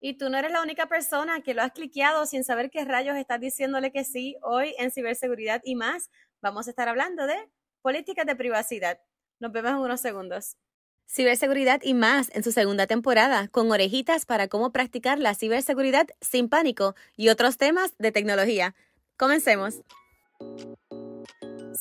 Y tú no eres la única persona que lo has cliqueado sin saber qué rayos estás diciéndole que sí. Hoy en ciberseguridad y más vamos a estar hablando de políticas de privacidad. Nos vemos en unos segundos. Ciberseguridad y más en su segunda temporada, con orejitas para cómo practicar la ciberseguridad sin pánico y otros temas de tecnología. Comencemos.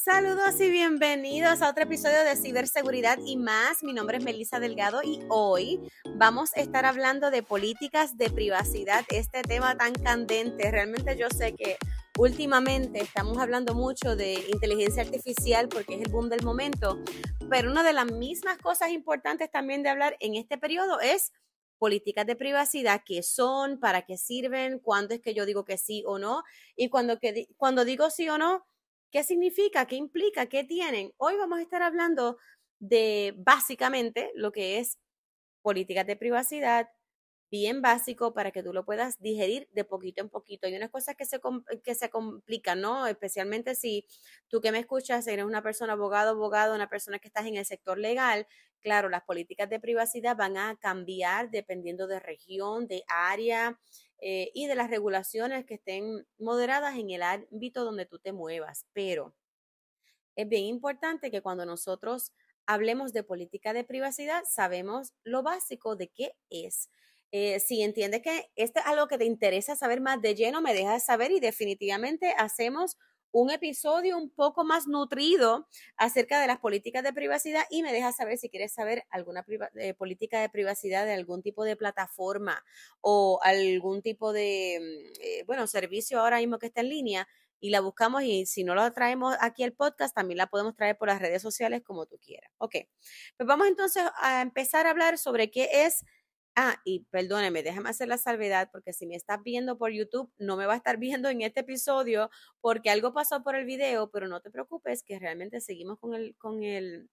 Saludos y bienvenidos a otro episodio de Ciberseguridad y más. Mi nombre es Melissa Delgado y hoy vamos a estar hablando de políticas de privacidad, este tema tan candente. Realmente yo sé que últimamente estamos hablando mucho de inteligencia artificial porque es el boom del momento, pero una de las mismas cosas importantes también de hablar en este periodo es políticas de privacidad, qué son, para qué sirven, cuándo es que yo digo que sí o no, y cuando, cuando digo sí o no, ¿Qué significa? ¿Qué implica? ¿Qué tienen? Hoy vamos a estar hablando de básicamente lo que es políticas de privacidad, bien básico para que tú lo puedas digerir de poquito en poquito. Hay unas cosas que se, que se complican, ¿no? Especialmente si tú que me escuchas eres una persona abogado, abogado, una persona que estás en el sector legal. Claro, las políticas de privacidad van a cambiar dependiendo de región, de área, eh, y de las regulaciones que estén moderadas en el ámbito donde tú te muevas. Pero es bien importante que cuando nosotros hablemos de política de privacidad, sabemos lo básico de qué es. Eh, si entiendes que esto es algo que te interesa saber más de lleno, me dejas saber y definitivamente hacemos un episodio un poco más nutrido acerca de las políticas de privacidad y me dejas saber si quieres saber alguna eh, política de privacidad de algún tipo de plataforma o algún tipo de, mm, eh, bueno, servicio ahora mismo que está en línea y la buscamos y si no la traemos aquí al podcast, también la podemos traer por las redes sociales como tú quieras. Ok, pues vamos entonces a empezar a hablar sobre qué es Ah, y perdóneme, déjame hacer la salvedad porque si me estás viendo por YouTube, no me va a estar viendo en este episodio porque algo pasó por el video, pero no te preocupes que realmente seguimos con el, con el,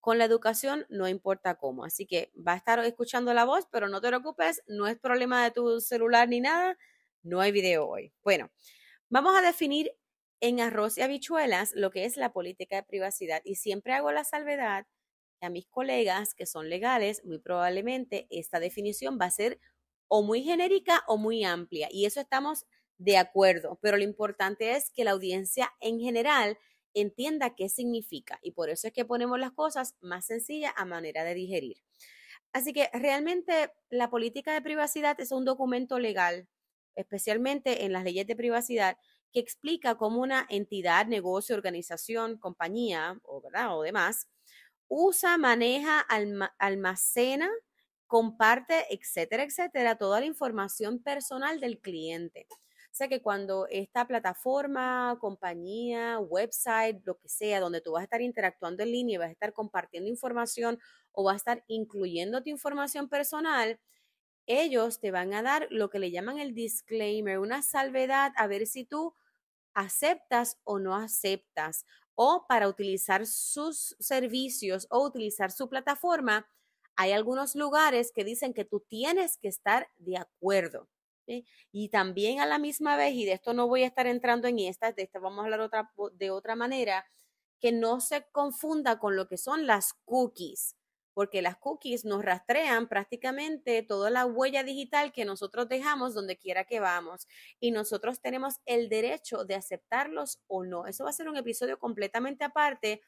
con la educación, no importa cómo. Así que va a estar escuchando la voz, pero no te preocupes, no es problema de tu celular ni nada, no hay video hoy. Bueno, vamos a definir en arroz y habichuelas lo que es la política de privacidad y siempre hago la salvedad a mis colegas que son legales, muy probablemente esta definición va a ser o muy genérica o muy amplia. Y eso estamos de acuerdo, pero lo importante es que la audiencia en general entienda qué significa y por eso es que ponemos las cosas más sencillas a manera de digerir. Así que realmente la política de privacidad es un documento legal, especialmente en las leyes de privacidad, que explica cómo una entidad, negocio, organización, compañía o, ¿verdad? o demás usa, maneja, almacena, comparte, etcétera, etcétera, toda la información personal del cliente. O sea que cuando esta plataforma, compañía, website, lo que sea, donde tú vas a estar interactuando en línea y vas a estar compartiendo información o vas a estar incluyendo tu información personal, ellos te van a dar lo que le llaman el disclaimer, una salvedad a ver si tú aceptas o no aceptas o para utilizar sus servicios o utilizar su plataforma, hay algunos lugares que dicen que tú tienes que estar de acuerdo. Y también a la misma vez, y de esto no voy a estar entrando en esta, de esto vamos a hablar de otra manera, que no se confunda con lo que son las cookies porque las cookies nos rastrean prácticamente toda la huella digital que nosotros dejamos donde quiera que vamos y nosotros tenemos el derecho de aceptarlos o no. Eso va a ser un episodio completamente aparte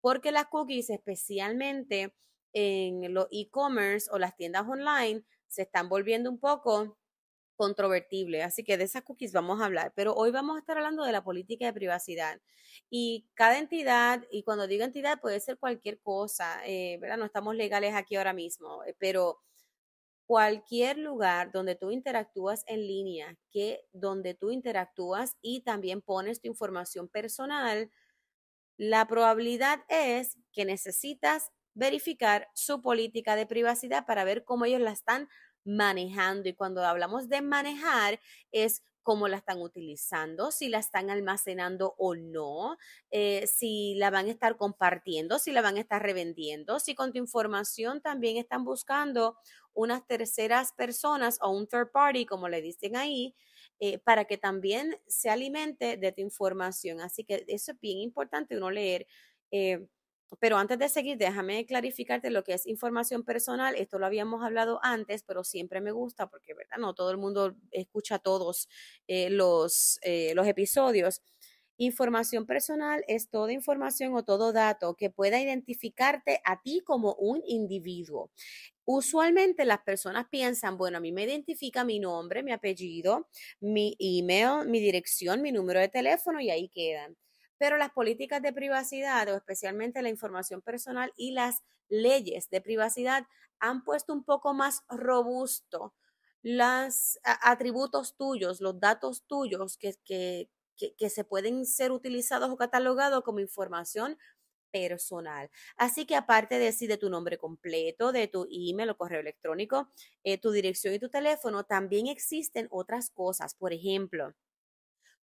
porque las cookies, especialmente en los e-commerce o las tiendas online, se están volviendo un poco controvertible. Así que de esas cookies vamos a hablar, pero hoy vamos a estar hablando de la política de privacidad. Y cada entidad, y cuando digo entidad puede ser cualquier cosa, eh, ¿verdad? No estamos legales aquí ahora mismo, eh, pero cualquier lugar donde tú interactúas en línea, que donde tú interactúas y también pones tu información personal, la probabilidad es que necesitas verificar su política de privacidad para ver cómo ellos la están manejando. Y cuando hablamos de manejar es cómo la están utilizando, si la están almacenando o no, eh, si la van a estar compartiendo, si la van a estar revendiendo, si con tu información también están buscando unas terceras personas o un third party, como le dicen ahí, eh, para que también se alimente de tu información. Así que eso es bien importante uno leer. Eh, pero antes de seguir, déjame clarificarte lo que es información personal. Esto lo habíamos hablado antes, pero siempre me gusta porque, ¿verdad? No todo el mundo escucha todos eh, los, eh, los episodios. Información personal es toda información o todo dato que pueda identificarte a ti como un individuo. Usualmente las personas piensan, bueno, a mí me identifica mi nombre, mi apellido, mi email, mi dirección, mi número de teléfono y ahí quedan. Pero las políticas de privacidad o especialmente la información personal y las leyes de privacidad han puesto un poco más robusto los atributos tuyos, los datos tuyos que, que, que, se pueden ser utilizados o catalogados como información personal. Así que aparte de decir de tu nombre completo, de tu email o correo electrónico, eh, tu dirección y tu teléfono, también existen otras cosas. Por ejemplo,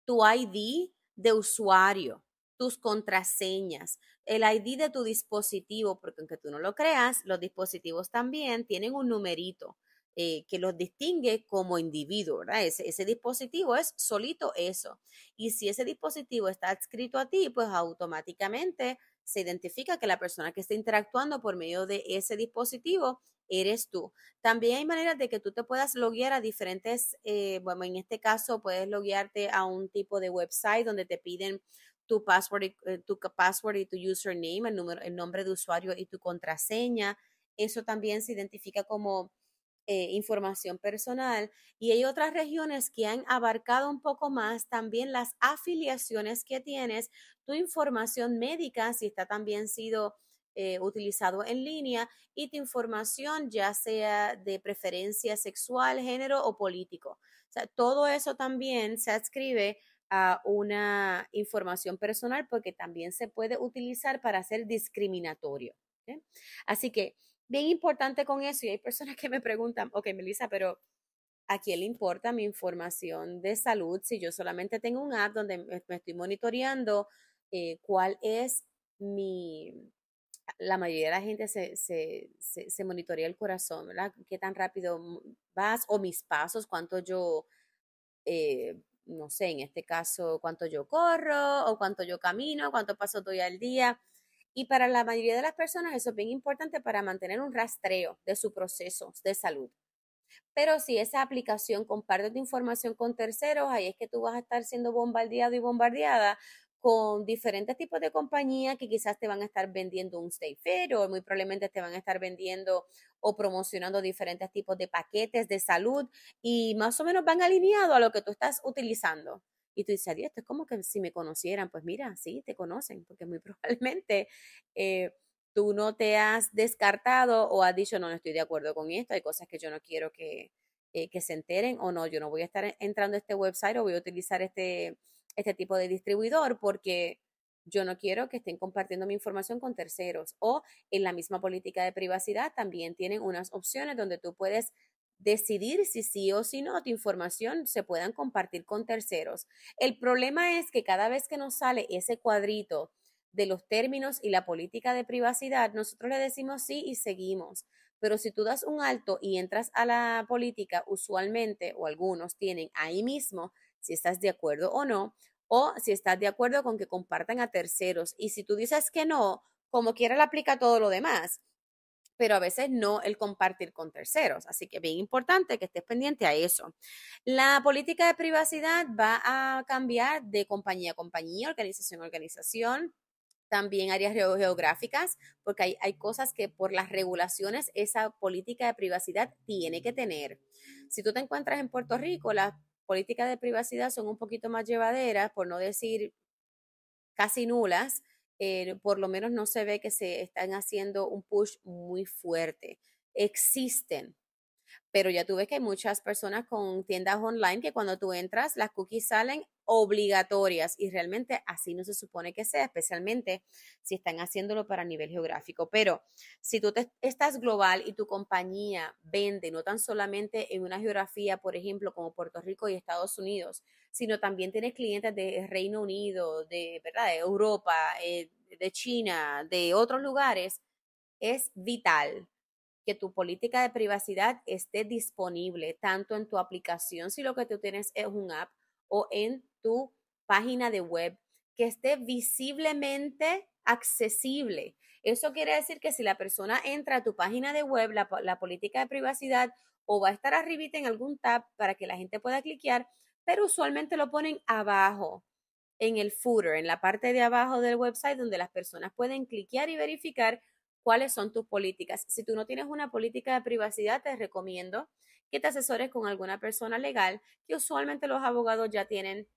tu ID de usuario, tus contraseñas, el ID de tu dispositivo, porque aunque tú no lo creas, los dispositivos también tienen un numerito. Eh, que los distingue como individuo, ¿verdad? Ese, ese, dispositivo es solito eso. Y si ese dispositivo está adscrito a ti, pues automáticamente se identifica que la persona que está interactuando por medio de ese dispositivo eres tú. También hay maneras de que tú te puedas loguear a diferentes, eh, bueno, en este caso puedes loguearte a un tipo de website donde te piden tu password, y, eh, tu password y tu username, el, número, el nombre de usuario y tu contraseña. Eso también se identifica como eh, información personal y hay otras regiones que han abarcado un poco más también las afiliaciones que tienes, tu información médica, si está también sido eh, utilizado en línea y tu información ya sea de preferencia sexual, género o político. Todo eso también se adscribe a una información personal porque también se puede utilizar para ser discriminatorio. Así que bien importante con eso y hay personas que me preguntan, ok, Melissa, pero ¿a quién le importa mi información de salud si yo solamente tengo un app donde me, estoy monitoreando eh, cuál es mi... La mayoría de la gente se, se, se, monitorea el corazón, ¿verdad? ¿Qué tan rápido vas? O mis pasos, cuánto yo, eh, no sé, en este caso, cuánto yo corro o cuánto yo camino, cuántos pasos doy al día. Y para la mayoría de las personas eso es bien importante para mantener un rastreo de su proceso de salud. Pero si esa aplicación comparte tu información con terceros, ahí es que tú vas a estar siendo bombardeado y bombardeada con diferentes tipos de compañías que quizás te van a estar vendiendo un stay fair o muy probablemente te van a estar vendiendo o promocionando diferentes tipos de paquetes de salud y más o menos van alineados a lo que tú estás utilizando. Y tú dices, adiós, esto es como que si me conocieran, pues mira, sí, te conocen, porque muy probablemente eh, tú no te has descartado o has dicho, no, no estoy de acuerdo con esto, hay cosas que yo no quiero que, eh, que se enteren o no, yo no voy a estar entrando a este website o voy a utilizar este, este tipo de distribuidor porque yo no quiero que estén compartiendo mi información con terceros. O en la misma política de privacidad también tienen unas opciones donde tú puedes decidir si sí o si no tu información se puedan compartir con terceros. El problema es que cada vez que nos sale ese cuadrito de los términos y la política de privacidad, nosotros le decimos sí y seguimos. Pero si tú das un alto y entras a la política, usualmente, o algunos tienen ahí mismo si estás de acuerdo o no, o si estás de acuerdo con que compartan a terceros. Y si tú dices que no, como quiera le aplica todo lo demás pero a veces no el compartir con terceros. Así que bien importante que estés pendiente a eso. La política de privacidad va a cambiar de compañía a compañía, organización a organización, también áreas geográficas, porque hay, hay, cosas que por las regulaciones esa política de privacidad tiene que tener. Si tú te encuentras en Puerto Rico, las políticas de privacidad son un poquito más llevaderas, por no decir casi nulas, eh, por lo menos no se ve que se están haciendo un push muy fuerte. Existen, pero ya tú ves que hay muchas personas con tiendas online que cuando tú entras, las cookies salen obligatorias y realmente así no se supone que sea, especialmente si están haciéndolo para nivel geográfico. Pero si tú estás global y tu compañía vende no tan solamente en una geografía, por ejemplo, como Puerto Rico y Estados Unidos, sino también tienes clientes de Reino Unido, de, ¿verdad? de Europa, eh, de China, de otros lugares, es vital que tu política de privacidad esté disponible tanto en tu aplicación, si lo que tú tienes es un app, o en tu página de web, que esté visiblemente accesible. Eso quiere decir que si la persona entra a tu página de web, la, política de privacidad o va a estar arribita en algún tab para que la gente pueda cliquear, pero usualmente lo ponen abajo, en el footer, en la parte de abajo del website donde las personas pueden cliquear y verificar cuáles son tus políticas. Si tú no tienes una política de privacidad, te recomiendo que te asesores con alguna persona legal, que usualmente los abogados ya tienen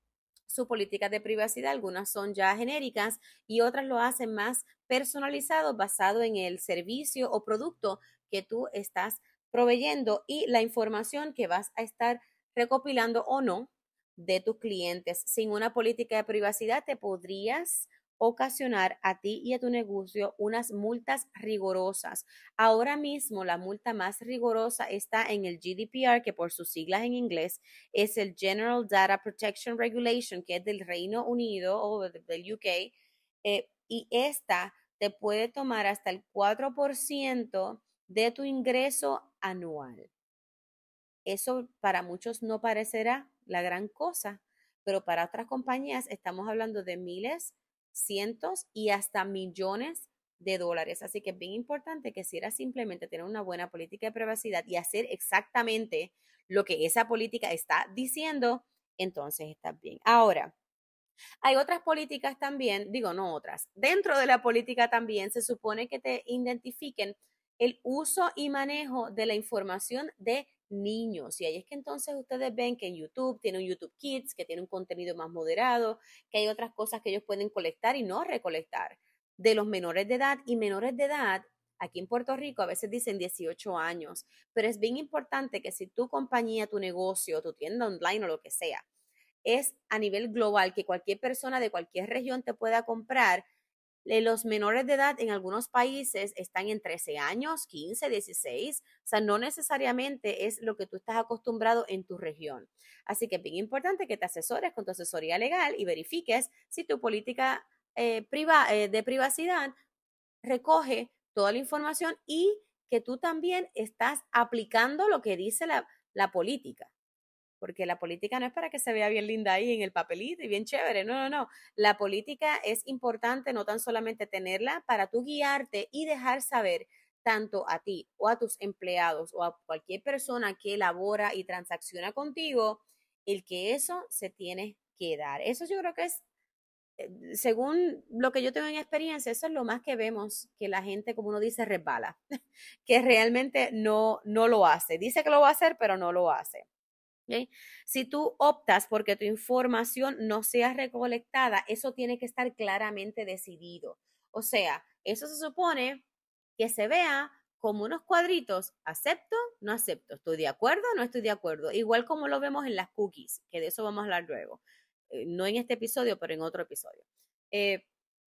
su política de privacidad, algunas son ya genéricas y otras lo hacen más personalizado basado en el servicio o producto que tú estás proveyendo y la información que vas a estar recopilando o no de tus clientes. Sin una política de privacidad te podrías ocasionar a ti y a tu negocio unas multas rigurosas. Ahora mismo la multa más rigurosa está en el GDPR, que por sus siglas en inglés es el General Data Protection Regulation, que es del Reino Unido o del UK, eh, y esta te puede tomar hasta el 4% de tu ingreso anual. Eso para muchos no parecerá la gran cosa, pero para otras compañías estamos hablando de miles, cientos y hasta millones de dólares. Así que es bien importante que si era simplemente tener una buena política de privacidad y hacer exactamente lo que esa política está diciendo, entonces está bien. Ahora, hay otras políticas también, digo no otras, dentro de la política también se supone que te identifiquen el uso y manejo de la información de niños. Y ahí es que entonces ustedes ven que en YouTube tiene un YouTube Kids, que tiene un contenido más moderado, que hay otras cosas que ellos pueden colectar y no recolectar de los menores de edad y menores de edad. Aquí en Puerto Rico a veces dicen 18 años, pero es bien importante que si tu compañía, tu negocio, tu tienda online o lo que sea, es a nivel global, que cualquier persona de cualquier región te pueda comprar, los menores de edad en algunos países están en 13 años, 15, 16, o sea, no necesariamente es lo que tú estás acostumbrado en tu región. Así que es bien importante que te asesores con tu asesoría legal y verifiques si tu política eh, eh, de privacidad recoge toda la información y que tú también estás aplicando lo que dice la política porque la política no es para que se vea bien linda ahí en el papelito y bien chévere, no, no, no. La política es importante no tan solamente tenerla para tú guiarte y dejar saber tanto a ti o a tus empleados o a cualquier persona que elabora y transacciona contigo, el que eso se tiene que dar. Eso yo creo que es, eh, según lo que yo tengo en experiencia, eso es lo más que vemos que la gente, como uno dice, resbala, que realmente no, no lo hace. Dice que lo va a hacer, pero no lo hace. Si tú optas porque tu información no sea recolectada, eso tiene que estar claramente decidido. O sea, eso se supone que se vea como unos cuadritos, acepto, no acepto, estoy de acuerdo, no estoy de acuerdo, igual como lo vemos en las cookies, que de eso vamos a hablar luego, eh, no en este episodio, pero en otro episodio. Eh,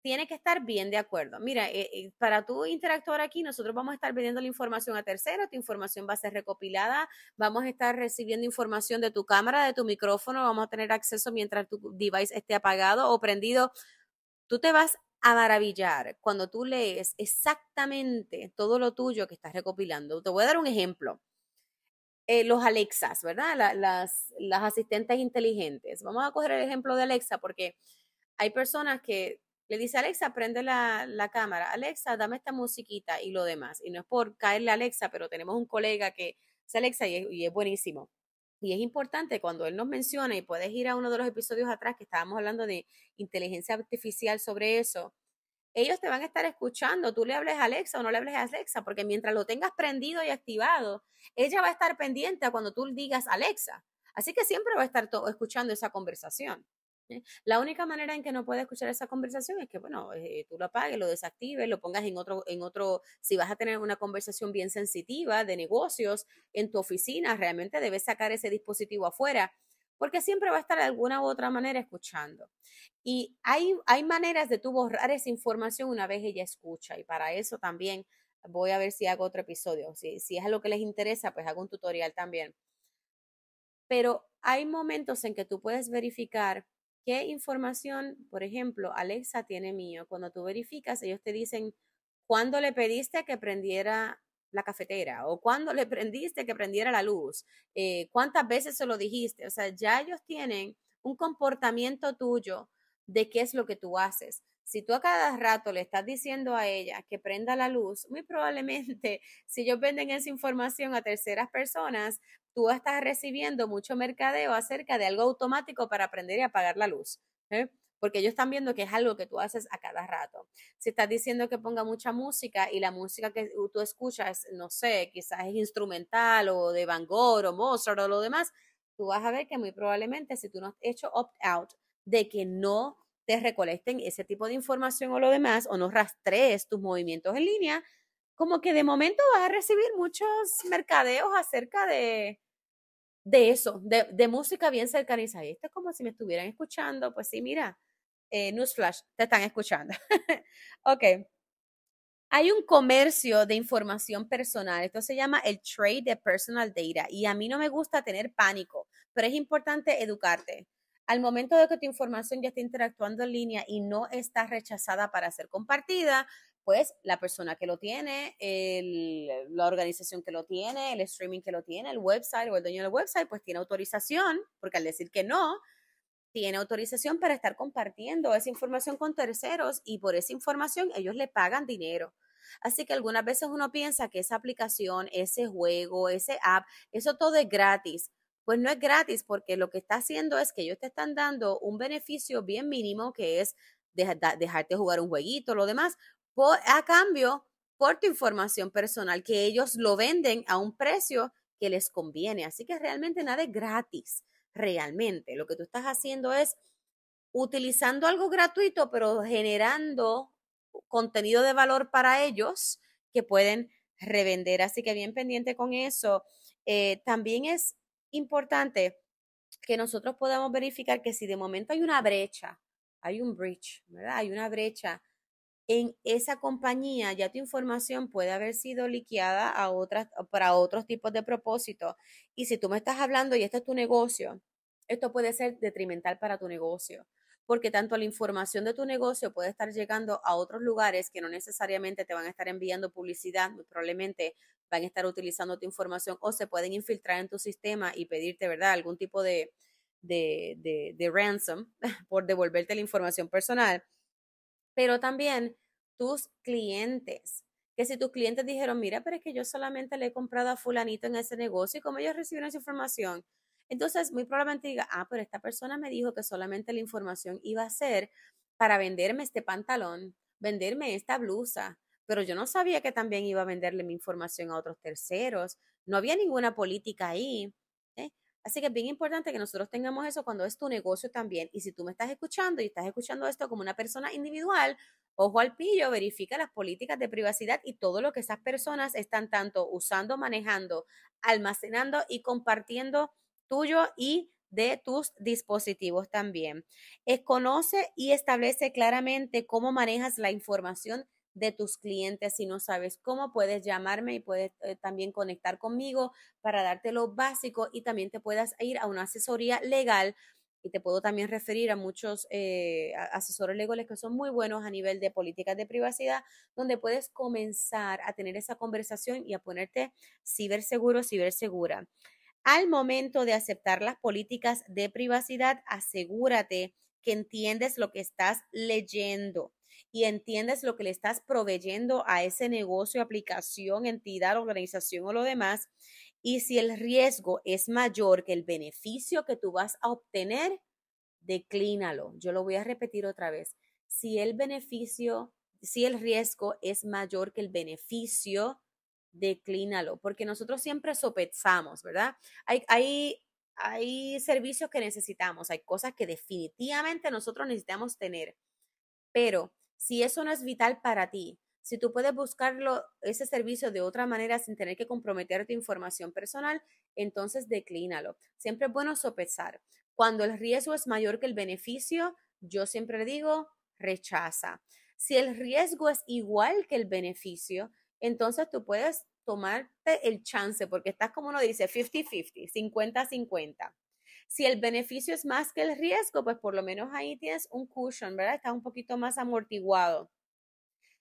tiene que estar bien de acuerdo. Mira, eh, eh, para tú interactuar aquí, nosotros vamos a estar pidiendo la información a terceros, tu información va a ser recopilada, vamos a estar recibiendo información de tu cámara, de tu micrófono, vamos a tener acceso mientras tu device esté apagado o prendido. Tú te vas a maravillar cuando tú lees exactamente todo lo tuyo que estás recopilando. Te voy a dar un ejemplo. Eh, los Alexas, ¿verdad? las, las asistentes inteligentes. Vamos a coger el ejemplo de Alexa porque hay personas que le dice Alexa, prende la, la, cámara. Alexa, dame esta musiquita y lo demás. Y no es por caerle a Alexa, pero tenemos un colega que es Alexa y es, buenísimo. Y es importante cuando él nos menciona, y puedes ir a uno de los episodios atrás que estábamos hablando de inteligencia artificial sobre eso, ellos te van a estar escuchando, tú le hables a Alexa o no le hables a Alexa, porque mientras lo tengas prendido y activado, ella va a estar pendiente a cuando tú digas Alexa. Así que siempre va a estar escuchando esa conversación. La única manera en que no puede escuchar esa conversación es que, bueno, eh, tú lo apagues, lo desactives, lo pongas en otro, en otro, si vas a tener una conversación bien sensitiva de negocios en tu oficina, realmente debes sacar ese dispositivo afuera, porque siempre va a estar de alguna u otra manera escuchando. Y hay, hay maneras de tú borrar esa información una vez ella escucha, y para eso también voy a ver si hago otro episodio. Si, si es algo que les interesa, pues hago un tutorial también. Pero hay momentos en que tú puedes verificar ¿Qué información, por ejemplo, Alexa tiene mío? Cuando tú verificas, ellos te dicen cuándo le pediste que prendiera la cafetera o cuándo le prendiste que prendiera la luz, eh, cuántas veces se lo dijiste. O sea, ya ellos tienen un comportamiento tuyo de qué es lo que tú haces. Si tú a cada rato le estás diciendo a ella que prenda la luz, muy probablemente si ellos venden esa información a terceras personas, tú estás recibiendo mucho mercadeo acerca de algo automático para aprender y apagar la luz. ¿eh? Porque ellos están viendo que es algo que tú haces a cada rato. Si estás diciendo que ponga mucha música y la música que tú escuchas, no sé, quizás es instrumental o de Van Gogh o Mozart o lo demás, tú vas a ver que muy probablemente si tú no has hecho opt-out de que no te recolecten ese tipo de información o lo demás, o no rastrees tus movimientos en línea, como que de momento vas a recibir muchos mercadeos acerca de, de eso, de, de música bien cercana. Y esto es como si me estuvieran escuchando. Pues sí, mira, eh, Newsflash, te están escuchando. ok. Hay un comercio de información personal. Esto se llama el trade de personal data. Y a mí no me gusta tener pánico, pero es importante educarte al momento de que tu información ya esté interactuando en línea y no está rechazada para ser compartida, pues la persona que lo tiene, la organización que lo tiene, el streaming que lo tiene, el website o el dueño del website, pues tiene autorización, porque al decir que no, tiene autorización para estar compartiendo esa información con terceros y por esa información ellos le pagan dinero. Así que algunas veces uno piensa que esa aplicación, ese juego, ese app, eso todo es gratis pues no es gratis porque lo que está haciendo es que ellos te están dando un beneficio bien mínimo que es dejarte jugar un jueguito, lo demás, a cambio por tu información personal, que ellos lo venden a un precio que les conviene. Así que realmente nada es gratis, realmente. Lo que tú estás haciendo es utilizando algo gratuito, pero generando contenido de valor para ellos que pueden revender. Así que bien pendiente con eso. Eh, también es importante que nosotros podamos verificar que si de momento hay una brecha, hay un breach, ¿verdad? Hay una brecha en esa compañía, ya tu información puede haber sido liqueada a otras, para otros tipos de propósito. Y si tú me estás hablando y este es tu negocio, esto puede ser detrimental para tu negocio porque tanto la información de tu negocio puede estar llegando a otros lugares que no necesariamente te van a estar enviando publicidad, probablemente van a estar utilizando tu información o se pueden infiltrar en tu sistema y pedirte, ¿verdad?, algún tipo de, de, de, de ransom por devolverte la información personal. Pero también tus clientes, que si tus clientes dijeron, mira, pero es que yo solamente le he comprado a fulanito en ese negocio y como ellos recibieron esa información, entonces, muy probablemente diga, ah, pero esta persona me dijo que solamente la información iba a ser para venderme este pantalón, venderme esta blusa, pero yo no sabía que también iba a venderle mi información a otros terceros. No había ninguna política ahí. ¿eh? Así que es bien importante que nosotros tengamos eso cuando es tu negocio también. Y si tú me estás escuchando y estás escuchando esto como una persona individual, ojo al pillo, verifica las políticas de privacidad y todo lo que esas personas están tanto usando, manejando, almacenando y compartiendo tuyo y de tus dispositivos también. Es, conoce y establece claramente cómo manejas la información de tus clientes. Si no sabes cómo, puedes llamarme y puedes eh, también conectar conmigo para darte lo básico y también te puedas ir a una asesoría legal y te puedo también referir a muchos eh, asesores legales que son muy buenos a nivel de políticas de privacidad, donde puedes comenzar a tener esa conversación y a ponerte ciberseguro, cibersegura. Al momento de aceptar las políticas de privacidad, asegúrate que entiendes lo que estás leyendo y entiendes lo que le estás proveyendo a ese negocio, aplicación, entidad, organización o lo demás. Y si el riesgo es mayor que el beneficio que tú vas a obtener, declínalo. Yo lo voy a repetir otra vez. Si el beneficio, si el riesgo es mayor que el beneficio, declínalo, porque nosotros siempre sopesamos, ¿verdad? Hay, hay, hay servicios que necesitamos, hay cosas que definitivamente nosotros necesitamos tener, pero si eso no es vital para ti, si tú puedes buscarlo, ese servicio de otra manera sin tener que comprometer tu información personal, entonces declínalo. Siempre es bueno sopesar. Cuando el riesgo es mayor que el beneficio, yo siempre digo, rechaza. Si el riesgo es igual que el beneficio, entonces tú puedes tomarte el chance, porque estás como uno dice, 50-50, 50-50. Si el beneficio es más que el riesgo, pues por lo menos ahí tienes un cushion, ¿verdad? Estás un poquito más amortiguado.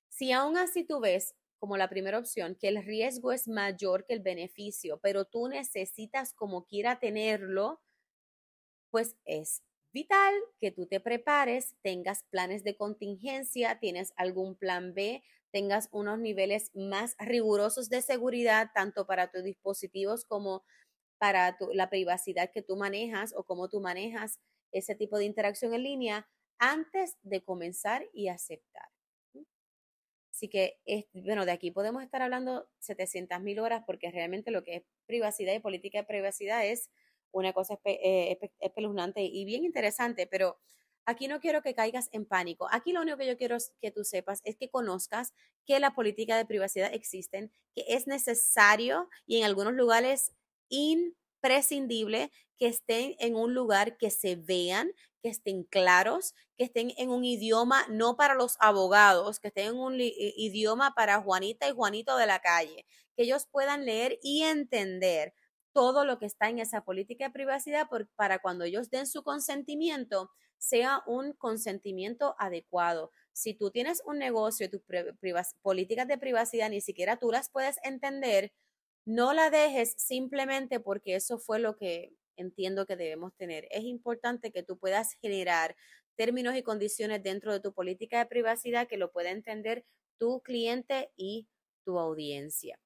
Si aún así tú ves como la primera opción que el riesgo es mayor que el beneficio, pero tú necesitas como quiera tenerlo, pues es vital que tú te prepares, tengas planes de contingencia, tienes algún plan B, tengas unos niveles más rigurosos de seguridad, tanto para tus dispositivos como para la privacidad que tú manejas o cómo tú manejas ese tipo de interacción en línea antes de comenzar y aceptar. Así que, bueno, de aquí podemos estar hablando 700 mil horas porque realmente lo que es privacidad y política de privacidad es una cosa eh, espeluznante y bien interesante, pero aquí no quiero que caigas en pánico. Aquí lo único que yo quiero que tú sepas es que conozcas que la política de privacidad existen, que es necesario y en algunos lugares imprescindible que estén en un lugar que se vean, que estén claros, que estén en un idioma no para los abogados, que estén en un idioma para Juanita y Juanito de la calle, que ellos puedan leer y entender todo lo que está en esa política de privacidad para cuando ellos den su consentimiento sea un consentimiento adecuado. Si tú tienes un negocio y tus políticas de privacidad ni siquiera tú las puedes entender, no la dejes simplemente porque eso fue lo que entiendo que debemos tener. Es importante que tú puedas generar términos y condiciones dentro de tu política de privacidad que lo pueda entender tu cliente y tu audiencia.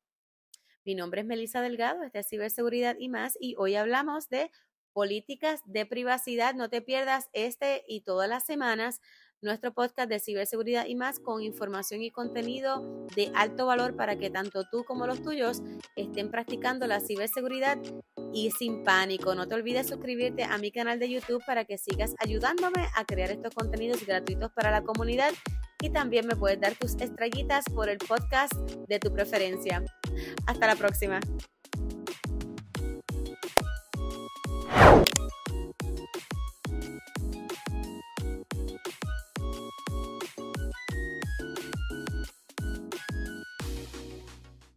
Mi nombre es Melissa Delgado, este es Ciberseguridad y más, y hoy hablamos de políticas de privacidad. No te pierdas este y todas las semanas nuestro podcast de ciberseguridad y más con información y contenido de alto valor para que tanto tú como los tuyos estén practicando la ciberseguridad y sin pánico. No te olvides suscribirte a mi canal de YouTube para que sigas ayudándome a crear estos contenidos gratuitos para la comunidad y también me puedes dar tus estrellitas por el podcast de tu preferencia. Hasta la próxima.